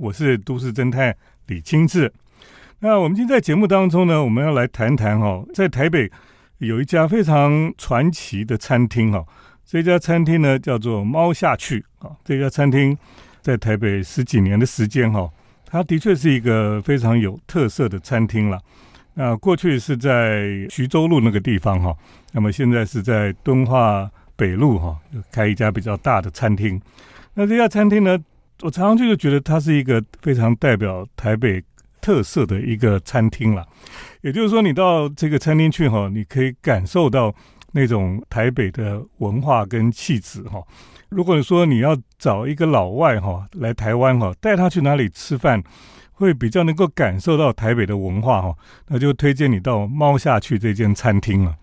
我是都市侦探李清志。那我们今天在节目当中呢，我们要来谈谈哈，在台北有一家非常传奇的餐厅哈，这家餐厅呢叫做猫下去啊。这家餐厅在台北十几年的时间哈，它的确是一个非常有特色的餐厅了。那过去是在徐州路那个地方哈，那么现在是在敦化北路哈，开一家比较大的餐厅。那这家餐厅呢，我常常就觉得它是一个非常代表台北特色的一个餐厅了。也就是说，你到这个餐厅去哈，你可以感受到那种台北的文化跟气质哈。如果说你要找一个老外哈来台湾哈，带他去哪里吃饭，会比较能够感受到台北的文化哈，那就推荐你到猫下去这间餐厅了。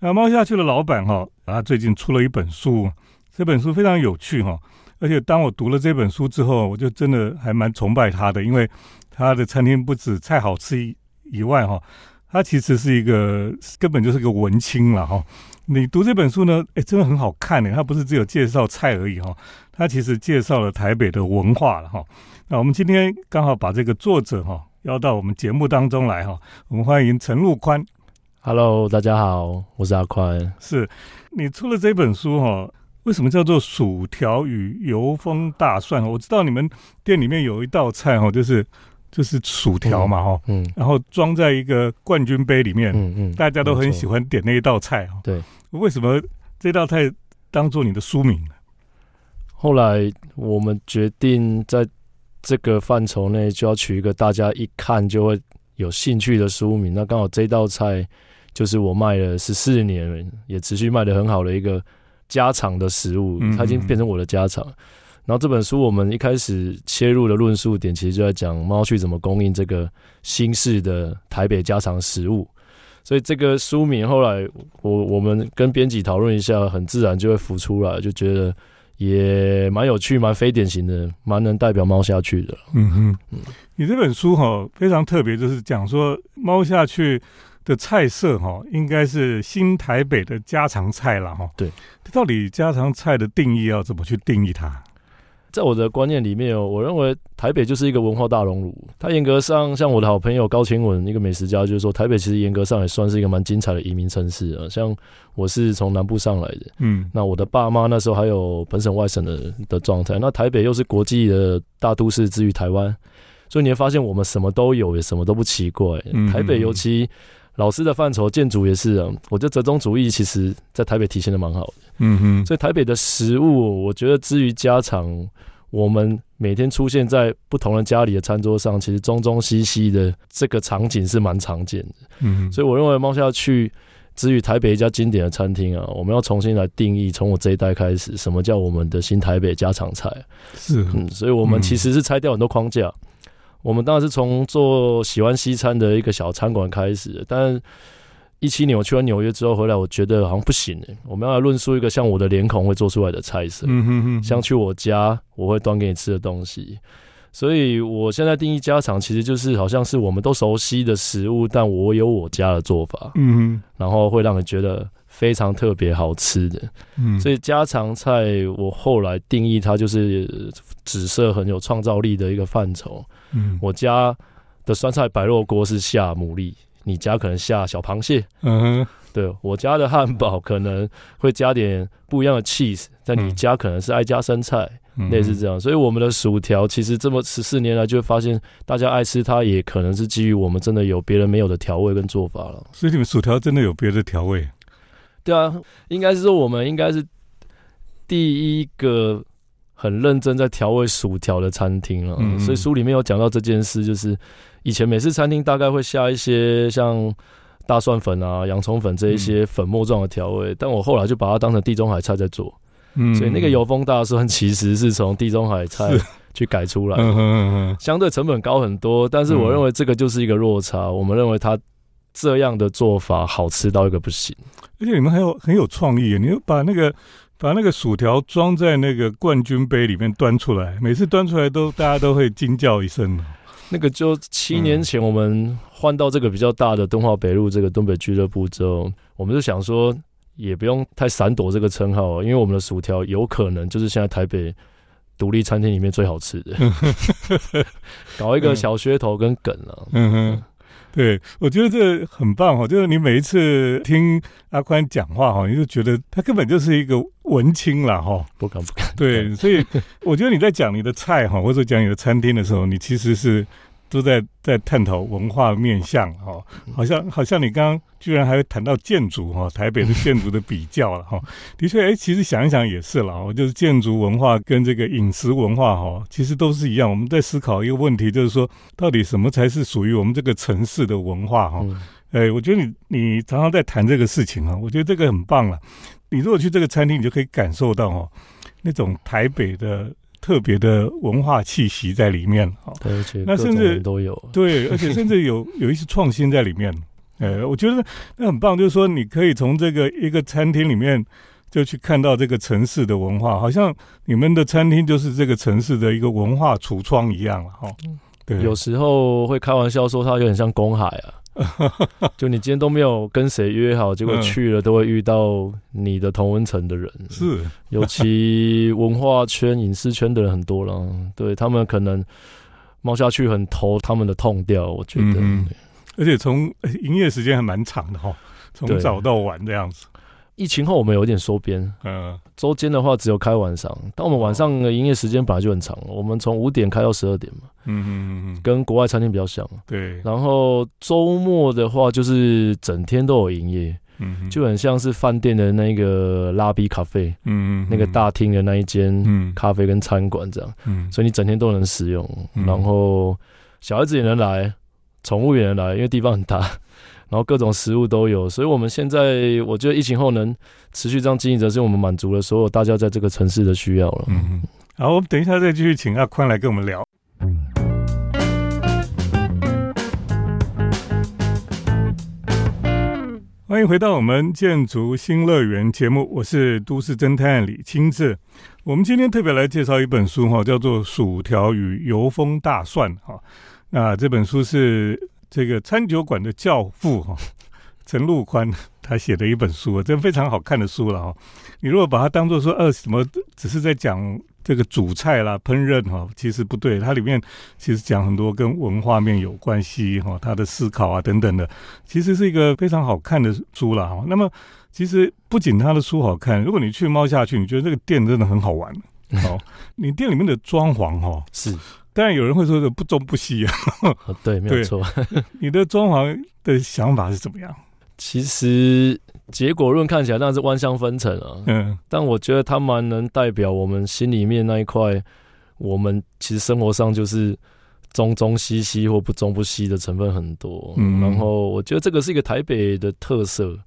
那猫下去的老板哈，他最近出了一本书，这本书非常有趣哈。而且当我读了这本书之后，我就真的还蛮崇拜他的，因为他的餐厅不止菜好吃以以外，哈，他其实是一个根本就是个文青了，哈。你读这本书呢，哎，真的很好看呢。他不是只有介绍菜而已，哈，他其实介绍了台北的文化了，哈。那我们今天刚好把这个作者哈邀到我们节目当中来，哈，我们欢迎陈陆宽。Hello，大家好，我是阿宽。是你出了这本书，哈。为什么叫做薯条与油封大蒜？我知道你们店里面有一道菜哦，就是就是薯条嘛哈，嗯，然后装在一个冠军杯里面，嗯嗯，大家都很喜欢点那一道菜哈。对，为什么这道菜当做你的书名？后来我们决定在这个范畴内就要取一个大家一看就会有兴趣的书名。那刚好这道菜就是我卖了十四年，也持续卖的很好的一个。家常的食物，它已经变成我的家常。然后这本书我们一开始切入的论述点，其实就在讲猫去怎么供应这个新式的台北家常食物。所以这个书名后来我我们跟编辑讨论一下，很自然就会浮出来，就觉得也蛮有趣、蛮非典型的，蛮能代表猫下去的。嗯哼，你这本书哈非常特别，就是讲说猫下去。的菜色哈，应该是新台北的家常菜了哈。对，到底家常菜的定义要怎么去定义它？在我的观念里面哦，我认为台北就是一个文化大熔炉。它严格上，像我的好朋友高清文，一个美食家，就是说台北其实严格上也算是一个蛮精彩的移民城市啊。像我是从南部上来的，嗯，那我的爸妈那时候还有本省外省的的状态。那台北又是国际的大都市之于台湾，所以你会发现我们什么都有，也什么都不奇怪。台北尤其。老师的范畴，建筑也是啊。我觉得折中主义其实在台北体现的蛮好的。嗯哼。所以台北的食物，我觉得之于家常，我们每天出现在不同的家里的餐桌上，其实中中西西的这个场景是蛮常见的。嗯。所以我认为猫下去，至于台北一家经典的餐厅啊，我们要重新来定义，从我这一代开始，什么叫我们的新台北家常菜？是。嗯。所以我们其实是拆掉很多框架。我们当然是从做喜欢西餐的一个小餐馆开始，但一七年我去完纽约之后回来，我觉得好像不行诶。我们要来论述一个像我的脸孔会做出来的菜色，嗯哼哼，像去我家我会端给你吃的东西。所以我现在定义家常，其实就是好像是我们都熟悉的食物，但我有我家的做法，嗯哼，然后会让你觉得非常特别好吃的。嗯，所以家常菜我后来定义它就是紫色很有创造力的一个范畴。嗯，我家的酸菜白肉锅是下牡蛎，你家可能下小螃蟹。嗯，对我家的汉堡可能会加点不一样的 cheese，在你家可能是爱加生菜，类似这样。所以我们的薯条其实这么十四年来就会发现，大家爱吃它也可能是基于我们真的有别人没有的调味跟做法了。所以你们薯条真的有别的调味？对啊，应该是说我们应该是第一个。很认真在调味薯条的餐厅了，所以书里面有讲到这件事，就是以前美式餐厅大概会下一些像大蒜粉啊、洋葱粉这一些粉末状的调味，但我后来就把它当成地中海菜在做，所以那个油封大蒜其实是从地中海菜去改出来，相对成本高很多，但是我认为这个就是一个落差，我们认为它这样的做法好吃到一个不行，而且你们还有很有创意，你把那个。把那个薯条装在那个冠军杯里面端出来，每次端出来都大家都会惊叫一声。那个就七年前我们换到这个比较大的敦化北路这个东北俱乐部之后，我们就想说也不用太闪躲这个称号，因为我们的薯条有可能就是现在台北独立餐厅里面最好吃的，搞一个小噱头跟梗啊。嗯哼，对，我觉得这很棒哈，就是你每一次听阿宽讲话哈，你就觉得他根本就是一个文青了哈。不敢不敢。对，所以我觉得你在讲你的菜哈，或者讲你的餐厅的时候，你其实是。都在在探讨文化面向哈，好像好像你刚刚居然还谈到建筑哈，台北的建筑的比较了哈，的确哎，其实想一想也是了哦，就是建筑文化跟这个饮食文化哈，其实都是一样。我们在思考一个问题，就是说到底什么才是属于我们这个城市的文化哈？哎，我觉得你你常常在谈这个事情啊，我觉得这个很棒了。你如果去这个餐厅，你就可以感受到哈，那种台北的。特别的文化气息在里面，哈，而且那甚至都有，对，而且 甚至有有一些创新在里面，呃，我觉得那很棒，就是说你可以从这个一个餐厅里面就去看到这个城市的文化，好像你们的餐厅就是这个城市的一个文化橱窗一样了，哈，对，有时候会开玩笑说它有点像公海啊。就你今天都没有跟谁约好，结果去了都会遇到你的同温层的人，是，尤其文化圈、影视圈的人很多了，对他们可能猫下去很投他们的痛调，我觉得，而且从营业时间还蛮长的哈，从早到晚这样子。疫情后我们有点收编，嗯，周间的话只有开晚上，但我们晚上的营业时间本来就很长，我们从五点开到十二点嘛，嗯嗯嗯，跟国外餐厅比较像，对。然后周末的话就是整天都有营业，嗯，就很像是饭店的那个拉比咖啡，嗯嗯，那个大厅的那一间咖啡跟餐馆这样，嗯，所以你整天都能使用，然后小孩子也能来，宠物也能来，因为地方很大。然后各种食物都有，所以我们现在我觉得疫情后能持续这样经营着，是我们满足了所有大家在这个城市的需要了。嗯，好，我们等一下再继续请阿宽来跟我们聊。欢迎回到我们建筑新乐园节目，我是都市侦探李清志。我们今天特别来介绍一本书哈，叫做《薯条与油封大蒜》哈。那这本书是。这个餐酒馆的教父哈，陈陆宽他写的一本书，这非常好看的书了哈。你如果把它当做说呃什么，只是在讲这个煮菜啦、烹饪哈，其实不对。它里面其实讲很多跟文化面有关系哈，他的思考啊等等的，其实是一个非常好看的书了哈。那么其实不仅他的书好看，如果你去猫下去，你觉得这个店真的很好玩。好，你店里面的装潢哈是。当然有人会说的不中不西啊，对，没有错。你的装潢的想法是怎么样？其实结果论看起来那是万象纷呈啊。嗯，但我觉得它蛮能代表我们心里面那一块。我们其实生活上就是中中西西或不中不西的成分很多。嗯，然后我觉得这个是一个台北的特色。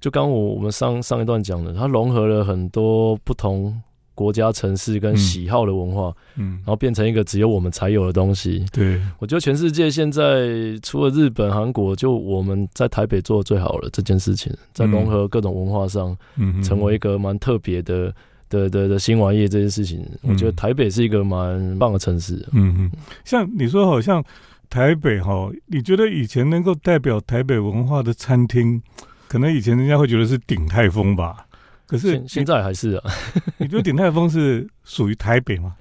就刚我我们上上一段讲的，它融合了很多不同。国家、城市跟喜好的文化，嗯，然后变成一个只有我们才有的东西。对，我觉得全世界现在除了日本、韩国，就我们在台北做的最好了。这件事情在融合各种文化上，嗯，成为一个蛮特别的的的的新玩意。这件事情，我觉得台北是一个蛮棒的城市。嗯嗯，像你说，好像台北哈，你觉得以前能够代表台北文化的餐厅，可能以前人家会觉得是鼎泰丰吧。可是现在还是啊？你觉得鼎泰丰是属于台北吗？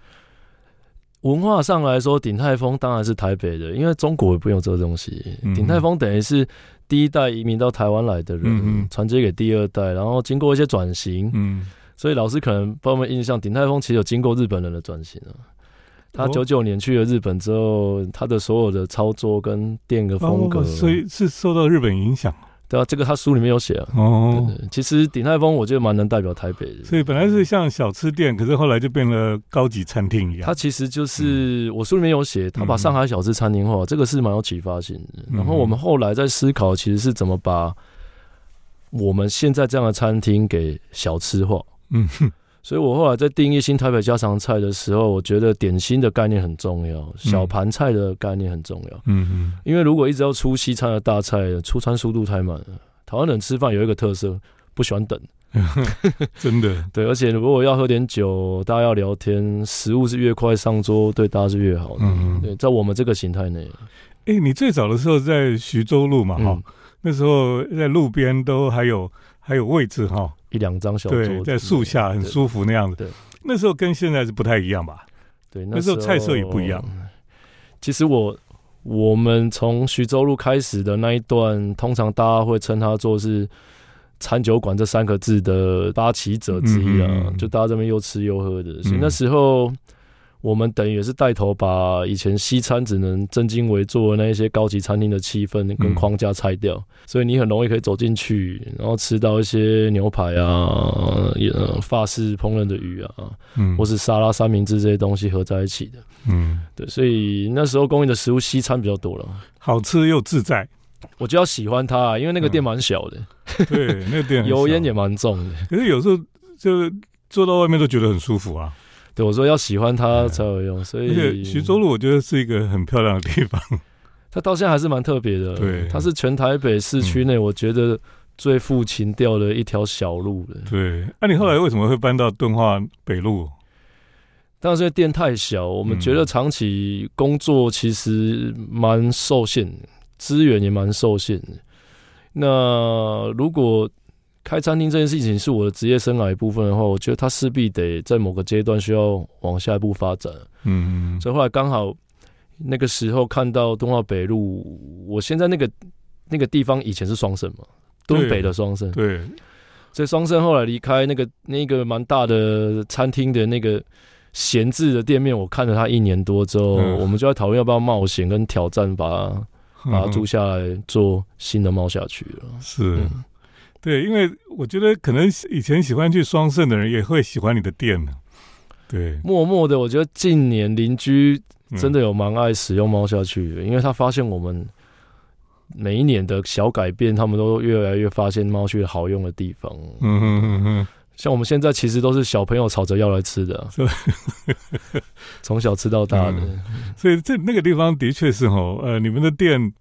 文化上来说，鼎泰丰当然是台北的，因为中国也不用这个东西。鼎泰丰等于是第一代移民到台湾来的人，传接给第二代，然后经过一些转型。嗯，所以老师可能帮我们印象，鼎泰丰其实有经过日本人的转型啊。他九九年去了日本之后，他的所有的操作跟店的风格，所以是受到日本影响。对啊，这个他书里面有写啊。哦，其实鼎泰丰我觉得蛮能代表台北的。所以本来是像小吃店，可是后来就变了高级餐厅一样。他其实就是我书里面有写，他把上海小吃餐厅化，这个是蛮有启发性的。然后我们后来在思考，其实是怎么把我们现在这样的餐厅给小吃化。嗯。所以我后来在定义新台北家常菜的时候，我觉得点心的概念很重要，小盘菜的概念很重要。嗯嗯，因为如果一直要出西餐的大菜，出餐速度太慢了。台湾人吃饭有一个特色，不喜欢等。真的，对，而且如果要喝点酒，大家要聊天，食物是越快上桌，对大家是越好的。嗯嗯，对，在我们这个形态内，哎，你最早的时候在徐州路嘛，哈，那时候在路边都还有还有位置哈。一两张小桌，在树下很舒服那样子。对，那时候跟现在是不太一样吧？对，那时候菜色也不一样。其实我我们从徐州路开始的那一段，通常大家会称它做是餐酒馆这三个字的八旗者之一啊，就大家这边又吃又喝的，所以那时候。我们等于也是带头把以前西餐只能正襟危坐的那一些高级餐厅的气氛跟框架拆掉，所以你很容易可以走进去，然后吃到一些牛排啊、法式烹饪的鱼啊，嗯，或是沙拉、三明治这些东西合在一起的，嗯，对，所以那时候供应的食物西餐比较多了，好吃又自在，我就要喜欢它，因为那个店蛮小的，对，那个店 油烟也蛮重的，可是有时候就坐到外面都觉得很舒服啊。对，我说要喜欢它才有用，所以徐州路我觉得是一个很漂亮的地方，它到现在还是蛮特别的。对，它是全台北市区内我觉得最富情调的一条小路了。对，那你后来为什么会搬到敦化北路？当然是店太小，我们觉得长期工作其实蛮受限，资源也蛮受限的。那如果开餐厅这件事情是我的职业生涯一部分的话，我觉得他势必得在某个阶段需要往下一步发展。嗯，所以后来刚好那个时候看到东华北路，我现在那个那个地方以前是双盛嘛，东北的双盛。对，所以双盛后来离开那个那个蛮大的餐厅的那个闲置的店面，我看了他一年多之后，我们就在讨论要不要冒险跟挑战，把它把它租下来做新的冒下去了。是。对，因为我觉得可能以前喜欢去双盛的人也会喜欢你的店呢。对，默默的，我觉得近年邻居真的有蛮爱使用猫下去的，因为他发现我们每一年的小改变，他们都越来越发现猫去好用的地方。嗯嗯嗯嗯，像我们现在其实都是小朋友吵着要来吃的，从小吃到大的，所以这那个地方的确是哦，呃，你们的店。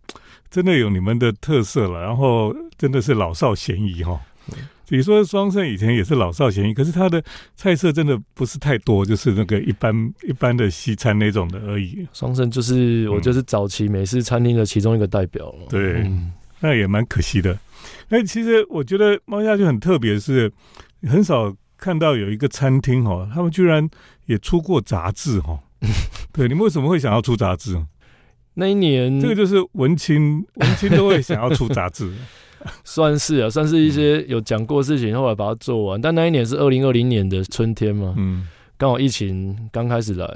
真的有你们的特色了，然后真的是老少咸宜哈。比如说双盛以前也是老少咸宜，可是它的菜色真的不是太多，就是那个一般一般的西餐那种的而已。双盛就是我就是早期美式餐厅的其中一个代表了。对，那也蛮可惜的。那其实我觉得猫下去很特别，是很少看到有一个餐厅哈，他们居然也出过杂志哈。对，你们为什么会想要出杂志？那一年，这个就是文青，文青都会想要出杂志，算是啊，算是一些有讲过事情，后来把它做完。但那一年是二零二零年的春天嘛，嗯，刚好疫情刚开始来，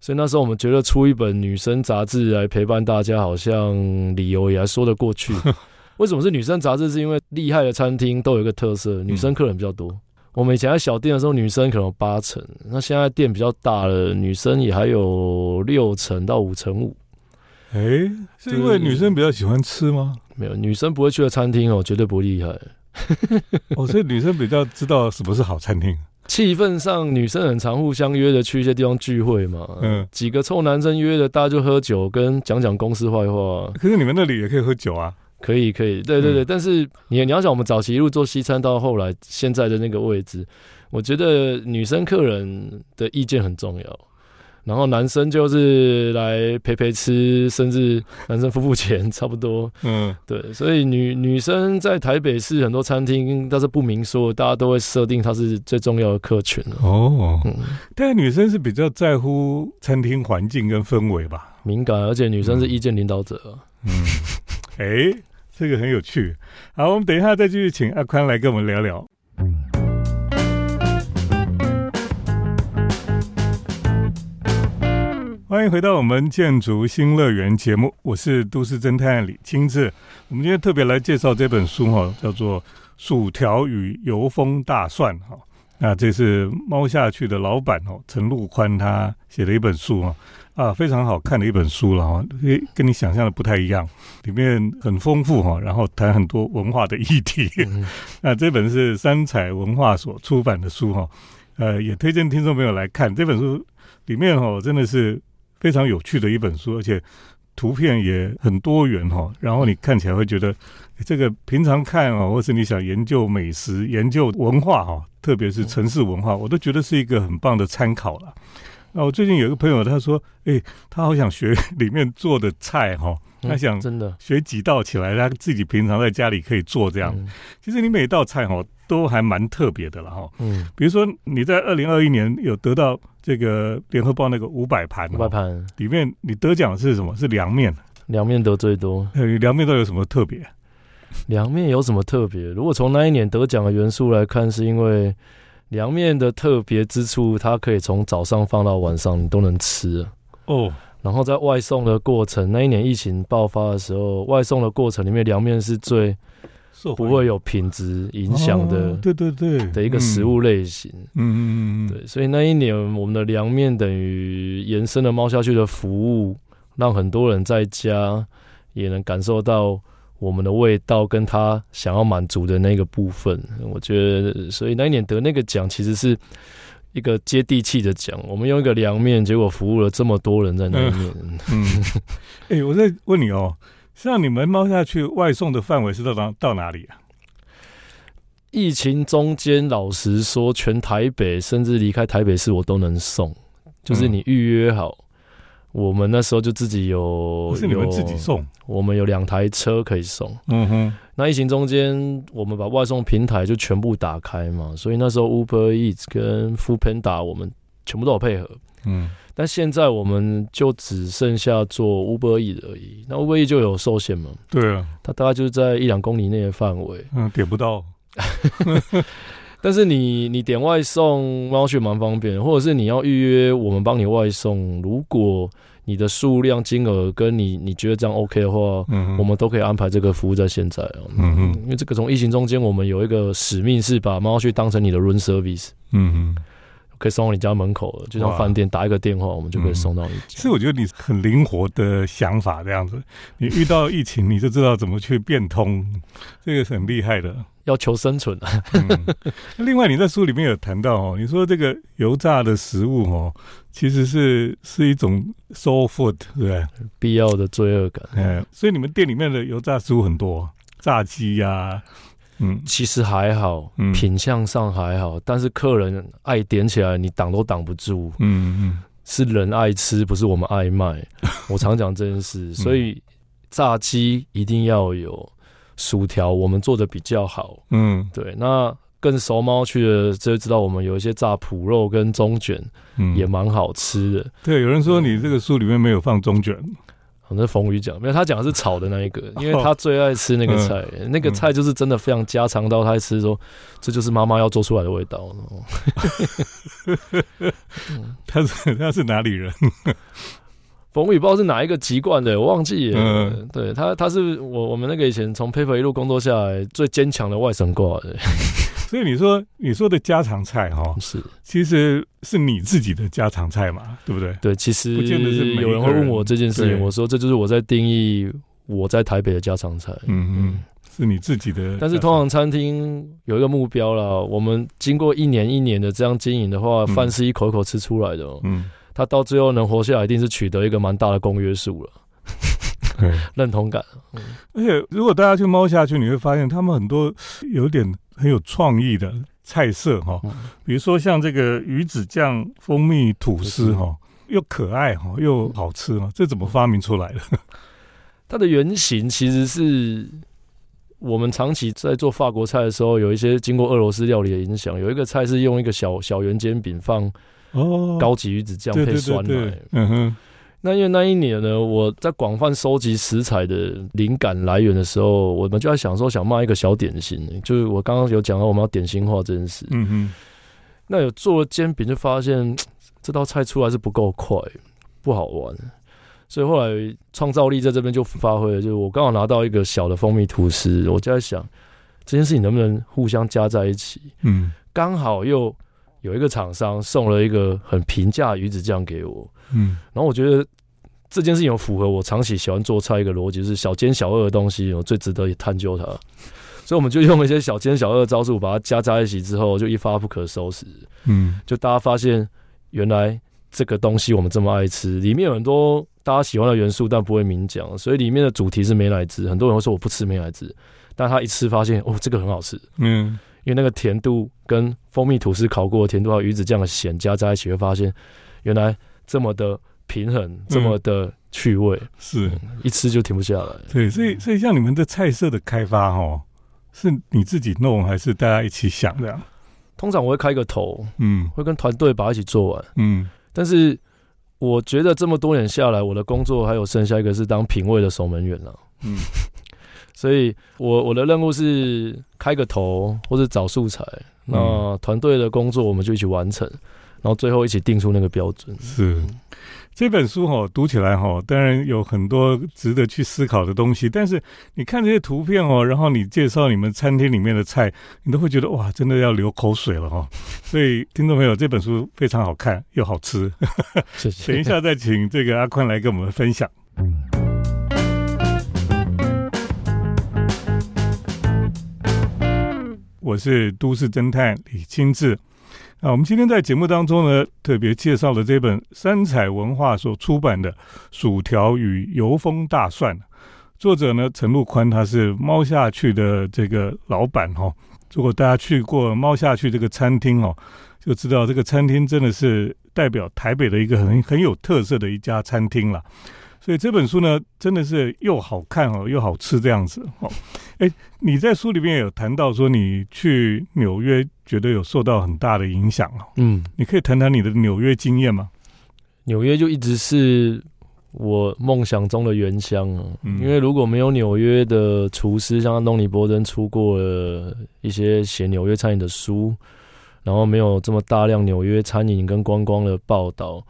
所以那时候我们觉得出一本女生杂志来陪伴大家，好像理由也还说得过去。为什么是女生杂志？是因为厉害的餐厅都有一个特色，女生客人比较多。我们以前在小店的时候，女生可能有八成，那现在店比较大了，女生也还有六成到五成五。哎，是因为女生比较喜欢吃吗？没有，女生不会去的餐厅哦，绝对不厉害。哦，所以女生比较知道什么是好餐厅。气氛上，女生很常互相约着去一些地方聚会嘛。嗯，几个臭男生约着，大家就喝酒跟讲讲公司坏话。可是你们那里也可以喝酒啊？可以，可以。对对对，但是你你要想，我们早期一路做西餐，到后来现在的那个位置，我觉得女生客人的意见很重要。然后男生就是来陪陪吃，甚至男生付付钱，差不多。嗯，对，所以女女生在台北市很多餐厅，但是不明说，大家都会设定她是最重要的客群哦，但是女生是比较在乎餐厅环境跟氛围吧，敏感，而且女生是意见领导者。嗯，哎，这个很有趣。好，我们等一下再继续请阿宽来跟我们聊聊。欢迎回到我们建筑新乐园节目，我是都市侦探李清志。我们今天特别来介绍这本书哈，叫做《薯条与油封大蒜》哈。那这是猫下去的老板哦，陈陆宽他写的一本书啊，啊，非常好看的一本书了哈，跟跟你想象的不太一样，里面很丰富哈，然后谈很多文化的议题。那这本是三彩文化所出版的书哈，呃，也推荐听众朋友来看这本书，里面哦真的是。非常有趣的一本书，而且图片也很多元哈。然后你看起来会觉得，这个平常看啊，或是你想研究美食、研究文化哈，特别是城市文化，我都觉得是一个很棒的参考了。那我最近有一个朋友，他说：“哎，他好想学里面做的菜哈，他想真的学几道起来，他自己平常在家里可以做这样。其实你每道菜哈，都还蛮特别的了哈。嗯，比如说你在二零二一年有得到这个联合报那个五百盘，五百盘里面你得奖的是什么？是凉面。凉面得最多，呃，凉面都有什么特别？凉面有什么特别？如果从那一年得奖的元素来看，是因为凉面的特别之处，它可以从早上放到晚上，你都能吃哦。然后在外送的过程，那一年疫情爆发的时候，外送的过程里面，凉面是最不会有品质影响的，对对对的一个食物类型。嗯嗯嗯嗯，对，所以那一年我们的凉面等于延伸了猫下去的服务。让很多人在家也能感受到我们的味道，跟他想要满足的那个部分。我觉得，所以那一年得那个奖，其实是一个接地气的奖。我们用一个凉面，结果服务了这么多人在那一面。嗯，哎，我在问你哦，像你们猫下去外送的范围是到哪到哪里啊？疫情中间，老实说，全台北甚至离开台北市，我都能送，就是你预约好。我们那时候就自己有，是你们自己送。我们有两台车可以送。嗯哼。那疫情中间，我们把外送平台就全部打开嘛，所以那时候 Uber Eats 跟 Food Panda 我们全部都有配合。嗯。但现在我们就只剩下做 Uber Eats 而已。那 Uber Eats 就有受限嘛？对啊。它大概就是在一两公里内的范围。嗯，点不到。但是你你点外送猫血蛮方便，或者是你要预约我们帮你外送，如果你的数量金额跟你你觉得这样 OK 的话，嗯，我们都可以安排这个服务在现在哦，嗯嗯，因为这个从疫情中间，我们有一个使命是把猫血当成你的 room service，嗯嗯。可以送到你家门口了，就像饭店打一个电话，我们就可以送到你家。其实我觉得你很灵活的想法，这样子，你遇到疫情你就知道怎么去变通，这个是很厉害的。要求生存啊！另外，你在书里面有谈到哦，你说这个油炸的食物哦，其实是是一种 soul food，对不对？必要的罪恶感。嗯，所以你们店里面的油炸食物很多，炸鸡呀。嗯，其实还好，品相上还好，但是客人爱点起来，你挡都挡不住。嗯嗯，是人爱吃，不是我们爱卖。我常讲这件事，所以炸鸡一定要有薯条，我们做的比较好。嗯，对。那更熟猫去的就知道，我们有一些炸脯肉跟中卷，也蛮好吃的。对，有人说你这个书里面没有放中卷。那冯宇讲，没有他讲的是炒的那一个，因为他最爱吃那个菜，那个菜就是真的非常家常到他吃说，这就是妈妈要做出来的味道。他是他是哪里人？冯宇不知道是哪一个籍贯的，我忘记了。对他，他是我我们那个以前从 paper 一路工作下来最坚强的外省挂的。所以你说你说的家常菜哈，是其实是你自己的家常菜嘛，对不对？对，其实不见得是有人会问我这件事情，我说这就是我在定义我在台北的家常菜。嗯嗯，是你自己的。但是通常餐厅有一个目标啦，我们经过一年一年的这样经营的话，饭是一口一口吃出来的。嗯，他到最后能活下来，一定是取得一个蛮大的公约数了。认同感。而且如果大家去猫下去，你会发现他们很多有点。很有创意的菜色哈，比如说像这个鱼子酱蜂蜜吐司哈，又可爱哈，又好吃哈，这怎么发明出来的？它的原型其实是我们长期在做法国菜的时候，有一些经过俄罗斯料理的影响。有一个菜是用一个小小圆煎饼放哦高级鱼子酱配酸奶，嗯哼。那因为那一年呢，我在广泛收集食材的灵感来源的时候，我们就在想说，想卖一个小点心，就是我刚刚有讲到我们要点心化这件事。嗯哼。那有做了煎饼，就发现这道菜出来是不够快，不好玩，所以后来创造力在这边就发挥了。就是我刚好拿到一个小的蜂蜜吐司，我就在想这件事情能不能互相加在一起。嗯。刚好又有一个厂商送了一个很平价鱼子酱给我。嗯。然后我觉得。这件事情有符合我长期喜欢做菜一个逻辑，就是小奸小恶的东西，我最值得探究它。所以我们就用一些小奸小恶的招数，把它加在一起之后，就一发不可收拾。嗯，就大家发现原来这个东西我们这么爱吃，里面有很多大家喜欢的元素，但不会明讲。所以里面的主题是美乃滋，很多人会说我不吃美乃滋，但他一吃发现哦，这个很好吃。嗯，因为那个甜度跟蜂蜜吐司烤过的甜度还有鱼子酱的咸加在一起，会发现原来这么的。平衡这么的趣味，是一吃就停不下来。对，所以所以像你们的菜色的开发，哦，是你自己弄还是大家一起想的？通常我会开个头，嗯会跟团队把它一起做完。嗯但是我觉得这么多年下来，我的工作还有剩下一个是当品味的守门员了。嗯所以我我的任务是开个头或者找素材，那团队的工作我们就一起完成，然后最后一起定出那个标准。是这本书哈、读起来哈、当然有很多值得去思考的东西。但是你看这些图片哦，然后你介绍你们餐厅里面的菜，你都会觉得哇，真的要流口水了哈、所以听众朋友，这本书非常好看又好吃。谢谢。等一下再请这个阿宽来跟我们分享。我是都市侦探李清志。那，我们今天在节目当中呢，特别介绍了这本三彩文化所出版的《薯条与油封大蒜》，作者呢陈陆宽，他是猫下去的这个老板、哦。如果大家去过猫下去这个餐厅哦，就知道这个餐厅真的是代表台北的一个很很有特色的一家餐厅了。所以这本书呢，真的是又好看哦，又好吃这样子哦。哎，你在书里面有谈到说你去纽约，觉得有受到很大的影响哦。嗯，你可以谈谈你的纽约经验吗？纽约就一直是我梦想中的原乡啊。嗯因为如果没有纽约的厨师，像安东尼波登出过了一些写纽约餐饮的书，然后没有这么大量纽约餐饮跟观光的报道，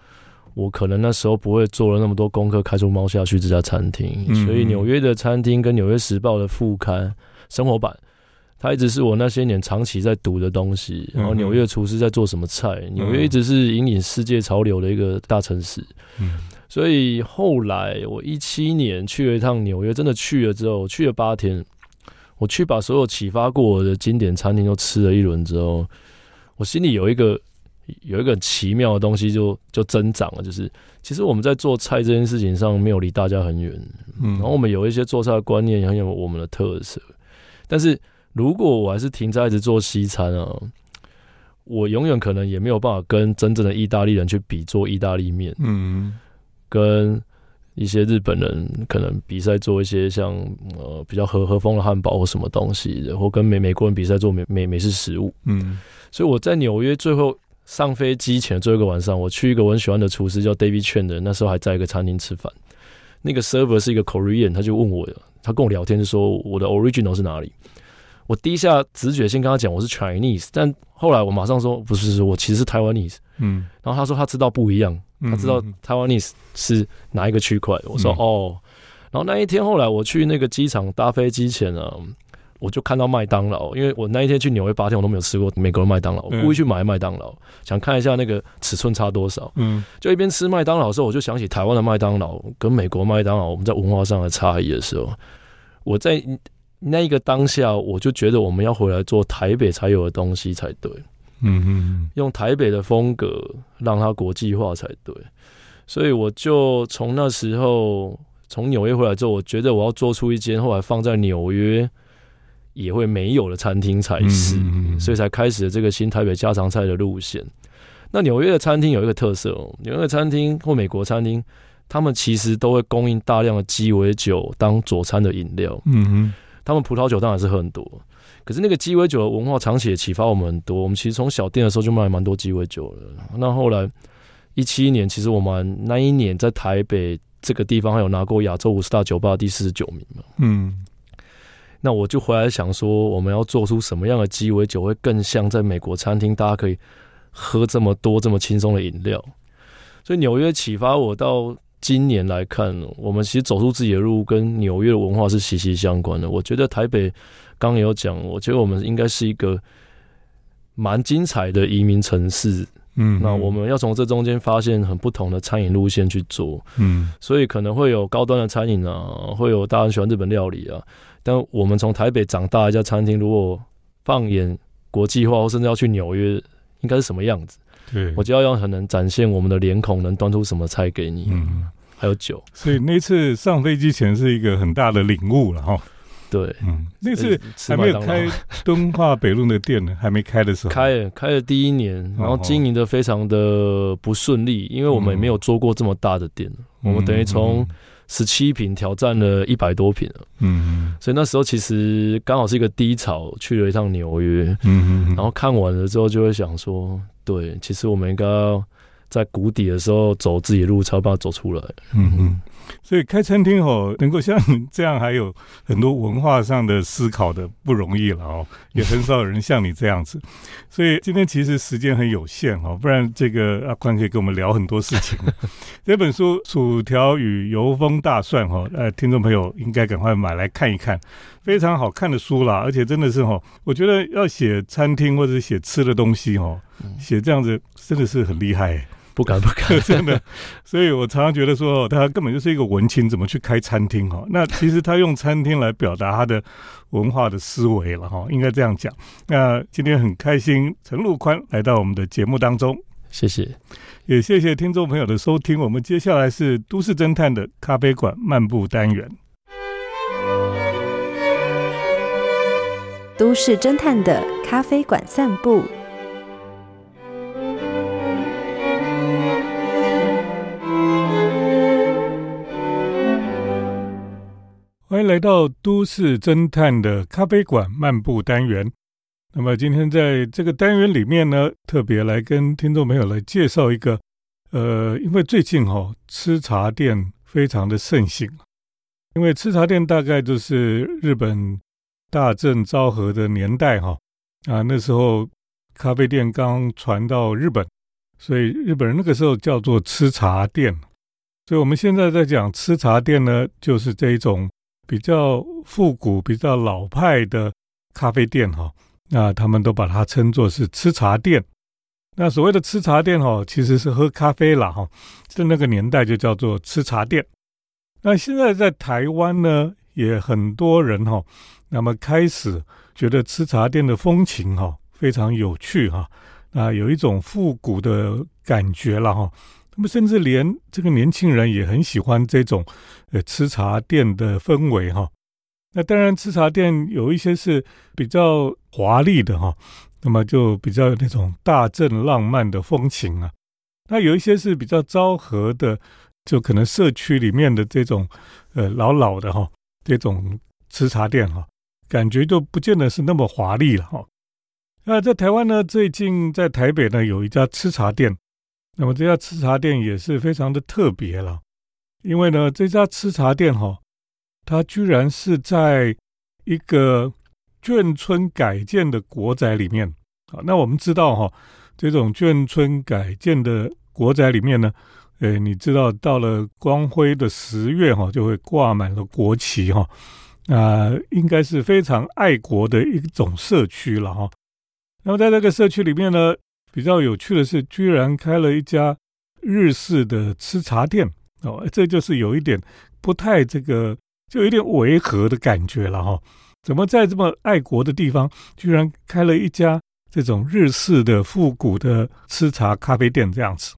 我可能那时候不会做了那么多功课，开出猫下去这家餐厅。嗯所以纽约的餐厅跟《纽约时报》的副刊生活版。它一直是我那些年长期在读的东西，然后纽约厨师在做什么菜，纽约一直是引领世界潮流的一个大城市。嗯所以后来我一七年去了一趟纽约，真的去了之后，去了八天，我去把所有启发过我的经典餐厅都吃了一轮之后，我心里有一个有一个很奇妙的东西就就增长了，就是其实我们在做菜这件事情上没有离大家很远，嗯然后我们有一些做菜的观念很有我们的特色，但是如果我还是停在一直做西餐啊，我永远可能也没有办法跟真正的意大利人去比做意大利面。嗯跟一些日本人可能比赛做一些像呃比较和和风的汉堡或什么东西然后跟美美国人比赛做美美美式食物。嗯所以我在纽约最后上飞机前的最后一个晚上，我去一个我很喜欢的厨师叫 David Chen 的，那时候还在一个餐厅吃饭。那个 server 是一个 Korean，他就问我，他跟我聊天就说我的 original 是哪里。我第一下直觉先跟他讲我是 Chinese，但后来我马上说不是，是我其实是 Taiwanese。嗯，然后他说他知道不一样，嗯他知道 Taiwanese 是哪一个区块。我说、嗯哦，然后那一天后来我去那个机场搭飞机前啊，我就看到麦当劳，因为我那一天去纽约八天我都没有吃过美国的麦当劳，我嗯故意去买麦当劳，想看一下那个尺寸差多少。嗯就一边吃麦当劳的时候，我就想起台湾的麦当劳跟美国麦当劳我们在文化上的差异的时候，我在那一个当下，我就觉得我们要回来做台北才有的东西才对。嗯嗯用台北的风格让它国际化才对。所以我就从那时候从纽约回来之后，我觉得我要做出一间后来放在纽约也会没有的餐厅才是，嗯所以才开始了这个新台北家常菜的路线。那纽约的餐厅有一个特色哦，纽约的餐厅或美国餐厅，他们其实都会供应大量的鸡尾酒当佐餐的饮料。嗯他们葡萄酒当然是喝很多，可是那个鸡尾酒的文化长期也启发我们很多。我们其实从小店的时候就卖蛮多鸡尾酒了。那后来一七年，其实我们那一年在台北这个地方还有拿过亚洲五十大酒吧第四十九名嘛。嗯那我就回来想说，我们要做出什么样的鸡尾酒会更像在美国餐厅大家可以喝这么多这么轻松的饮料？所以纽约启发我到今年来看，我们其实走出自己的路，跟纽约的文化是息息相关的。我觉得台北刚刚有讲，我觉得我们应该是一个蛮精彩的移民城市。嗯，那我们要从这中间发现很不同的餐饮路线去做，嗯所以可能会有高端的餐饮啊，会有大家很喜欢日本料理啊。但我们从台北长大一家餐厅，如果放眼国际化，或甚至要去纽约，应该是什么样子？对，我就要用很能展现我们的脸孔，能端出什么菜给你，嗯，还有酒。所以那次上飞机前是一个很大的领悟了哈。对，嗯，那次还没有开敦化北路的店呢，还没开的时候，开了开了第一年，然后经营的非常的不顺利，因为我们也没有做过这么大的店，我们等于从十七平挑战了一百多平了。嗯。所以那时候其实刚好是一个低潮，去了一趟纽约，嗯嗯，然后看完了之后就会想说，对，其实我们应该要在谷底的时候走自己的路，才有办法走出来。嗯嗯，所以开餐厅哦，能够像你这样，还有很多文化上的思考的不容易了哦，也很少有人像你这样子。所以今天其实时间很有限哦，不然这个阿宽可以跟我们聊很多事情。这本书《薯条与油封大蒜》哈，呃，听众朋友应该赶快买来看一看，非常好看的书啦，而且真的是哈，我觉得要写餐厅或者写吃的东西哦，写这样子真的是很厉害。不敢 不敢，真的，所以我常常觉得说，他根本就是一个文青，怎么去开餐厅哈？那其实他用餐厅来表达他的文化的思维了哈，应该这样讲。那今天很开心，陈陆宽来到我们的节目当中，谢谢，也谢谢听众朋友的收听。我们接下来是都市侦探的咖啡馆漫步单元，都市侦探的咖啡馆散步。欢迎来到都市侦探的咖啡馆漫步单元。那么今天在这个单元里面呢，特别来跟听众朋友来介绍一个，呃，因为最近哈、哦、吃茶店非常的盛行，因为吃茶店大概就是日本大正昭和的年代哈、啊，那时候咖啡店刚传到日本，所以日本人那个时候叫做吃茶店。所以我们现在在讲吃茶店呢，就是这一种。比较复古、比较老派的咖啡店哈，那他们都把它称作是吃茶店。那所谓的吃茶店哈，其实是喝咖啡啦哈，在那个年代就叫做吃茶店。那现在在台湾呢，也很多人哈，那么开始觉得吃茶店的风情哈非常有趣哈，啊，有一种复古的感觉了哈。那么，甚至连这个年轻人也很喜欢这种，呃，吃茶店的氛围哈。那当然，吃茶店有一些是比较华丽的哈，那么就比较那种大正浪漫的风情啊。那有一些是比较昭和的，就可能社区里面的这种，呃，老老的哈，这种吃茶店哈，感觉就不见得是那么华丽了哈。那在台湾呢，最近在台北呢有一家吃茶店。那么这家吃茶店也是非常的特别了，因为呢，这家吃茶店哈，它居然是在一个眷村改建的国宅里面啊。那我们知道哈，这种眷村改建的国宅里面呢，呃，你知道到了光辉的十月哈，就会挂满了国旗哈，啊，应该是非常爱国的一种社区了哈。那么在这个社区里面呢，比较有趣的是，居然开了一家日式的吃茶店哦，这就是有一点不太这个，就有点违和的感觉了哈。怎么在这么爱国的地方，居然开了一家这种日式的复古的吃茶咖啡店这样子？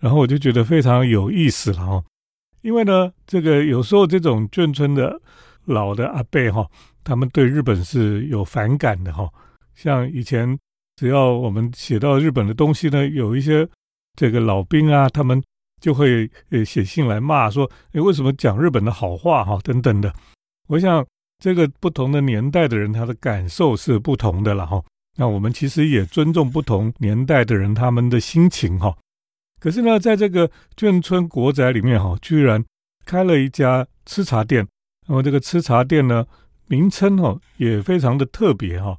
然后我就觉得非常有意思了哈，因为呢，这个有时候这种眷村的老的阿伯哈，他们对日本是有反感的哈，像以前。只要我们写到日本的东西呢，有一些这个老兵啊，他们就会呃写信来骂说，诶，为什么讲日本的好话哈等等的。我想这个不同的年代的人，他的感受是不同的了哈。那我们其实也尊重不同年代的人他们的心情哈。可是呢，在这个眷村国宅里面哈，居然开了一家吃茶店，那么这个吃茶店呢，名称哈也非常的特别哈。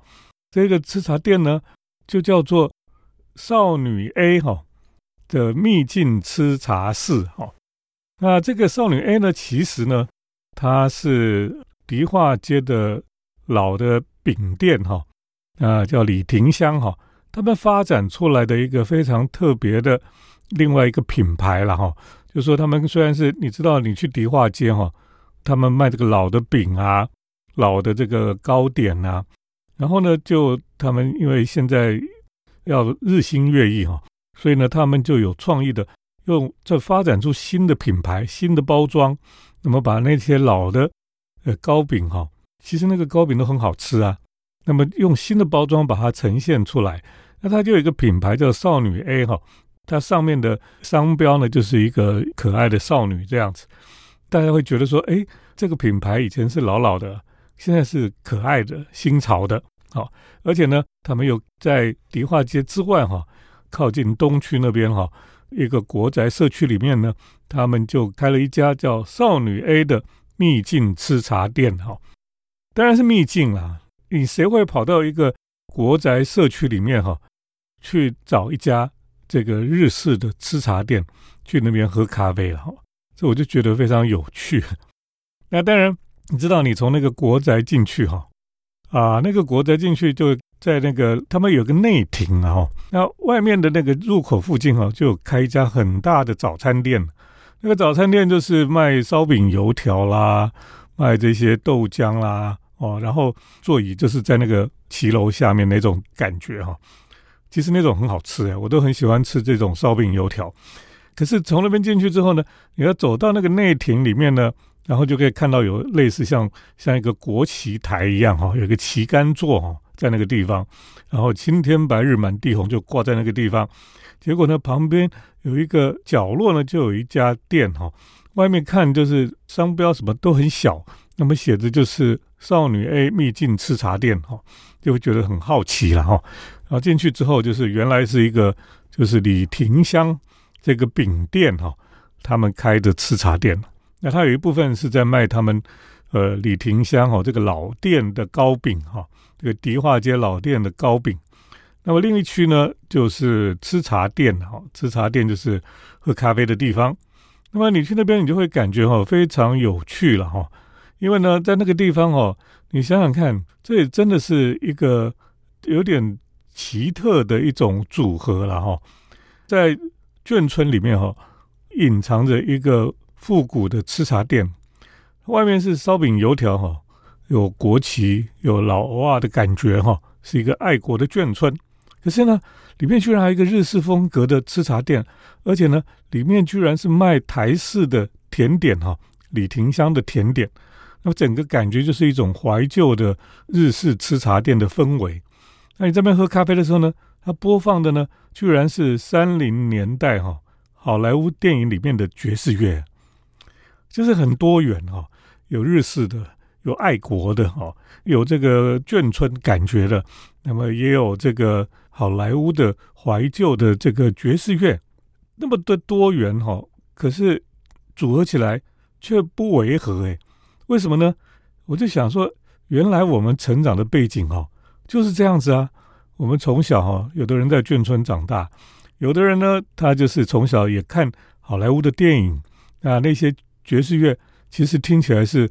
这个吃茶店呢。就叫做少女 A 哈的秘境吃茶室哈。那这个少女 A 呢，其实呢，它是迪化街的老的饼店哈，啊叫李亭香哈，他们发展出来的一个非常特别的另外一个品牌了哈。就说他们虽然是你知道，你去迪化街哈，他们卖这个老的饼啊，老的这个糕点啊。然后呢，就他们因为现在要日新月异哈，所以呢，他们就有创意的用在发展出新的品牌、新的包装，那么把那些老的呃糕饼哈，其实那个糕饼都很好吃啊，那么用新的包装把它呈现出来，那它就有一个品牌叫少女 A 哈，它上面的商标呢就是一个可爱的少女这样子，大家会觉得说，哎，这个品牌以前是老老的，现在是可爱的、新潮的，好，而且呢，他们又在迪化街之外哈，靠近东区那边哈，一个国宅社区里面呢，他们就开了一家叫少女 A 的秘境吃茶店哈，当然是秘境啦，你谁会跑到一个国宅社区里面哈，去找一家这个日式的吃茶店？去那边喝咖啡了哈，这我就觉得非常有趣。那当然，你知道，你从那个国宅进去哈，啊，那个国宅进去就在那个他们有个内庭啊，那外面的那个入口附近哈，就开一家很大的早餐店。那个早餐店就是卖烧饼、油条啦，卖这些豆浆啦，哦，然后座椅就是在那个骑楼下面那种感觉哈。其实那种很好吃哎，我都很喜欢吃这种烧饼、油条。可是从那边进去之后呢，你要走到那个内庭里面呢，然后就可以看到有类似像像一个国旗台一样哈，有一个旗杆座哈，在那个地方，然后青天白日满地红就挂在那个地方。结果呢，旁边有一个角落呢，就有一家店哈，外面看就是商标什么都很小，那么写着就是少女 A 秘境吃茶店哈，就会觉得很好奇了哈。然后进去之后，就是原来是一个就是李廷香。这个饼店哈，他们开的吃茶店，那它有一部分是在卖他们呃李廷香哈这个老店的糕饼哈，这个迪化街老店的糕饼。那么另一区呢，就是吃茶店哈，吃茶店就是喝咖啡的地方。那么你去那边，你就会感觉哈非常有趣了哈，因为呢，在那个地方哦，你想想看，这也真的是一个有点奇特的一种组合了哈，在。眷村里面哈，隐藏着一个复古的吃茶店，外面是烧饼油条哈，有国旗，有老外的感觉哈，是一个爱国的眷村。可是呢，里面居然还有一个日式风格的吃茶店，而且呢，里面居然是卖台式的甜点哈，李廷香的甜点。那么整个感觉就是一种怀旧的日式吃茶店的氛围。那你这边喝咖啡的时候呢？它播放的呢，居然是三零年代哈好莱坞电影里面的爵士乐，就是很多元哈，有日式的，有爱国的哈，有这个眷村感觉的，那么也有这个好莱坞的怀旧的这个爵士乐，那么的多元哈，可是组合起来却不违和诶，为什么呢？我就想说，原来我们成长的背景哈就是这样子啊。我们从小哈，有的人在眷村长大，有的人呢，他就是从小也看好莱坞的电影啊，那些爵士乐其实听起来是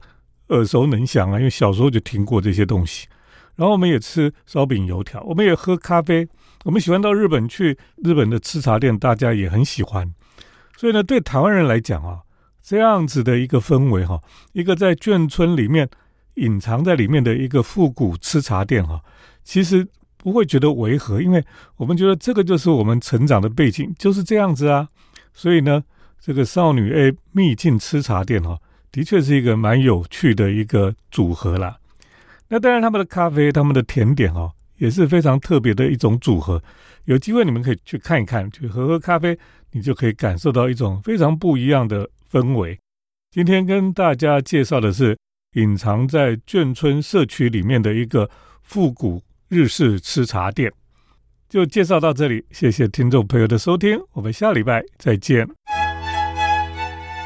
耳熟能详啊，因为小时候就听过这些东西。然后我们也吃烧饼油条，我们也喝咖啡，我们喜欢到日本去日本的吃茶店，大家也很喜欢。所以呢，对台湾人来讲啊，这样子的一个氛围哈，一个在眷村里面隐藏在里面的一个复古吃茶店哈，其实。不会觉得违和，因为我们觉得这个就是我们成长的背景，就是这样子啊。所以呢，这个少女 A 秘境吃茶店哈，的确是一个蛮有趣的一个组合啦。那当然，他们的咖啡、他们的甜点哈，也是非常特别的一种组合。有机会你们可以去看一看，去喝喝咖啡，你就可以感受到一种非常不一样的氛围。今天跟大家介绍的是隐藏在眷村社区里面的一个复古。日式吃茶店就介绍到这里，谢谢听众朋友的收听，我们下礼拜再见。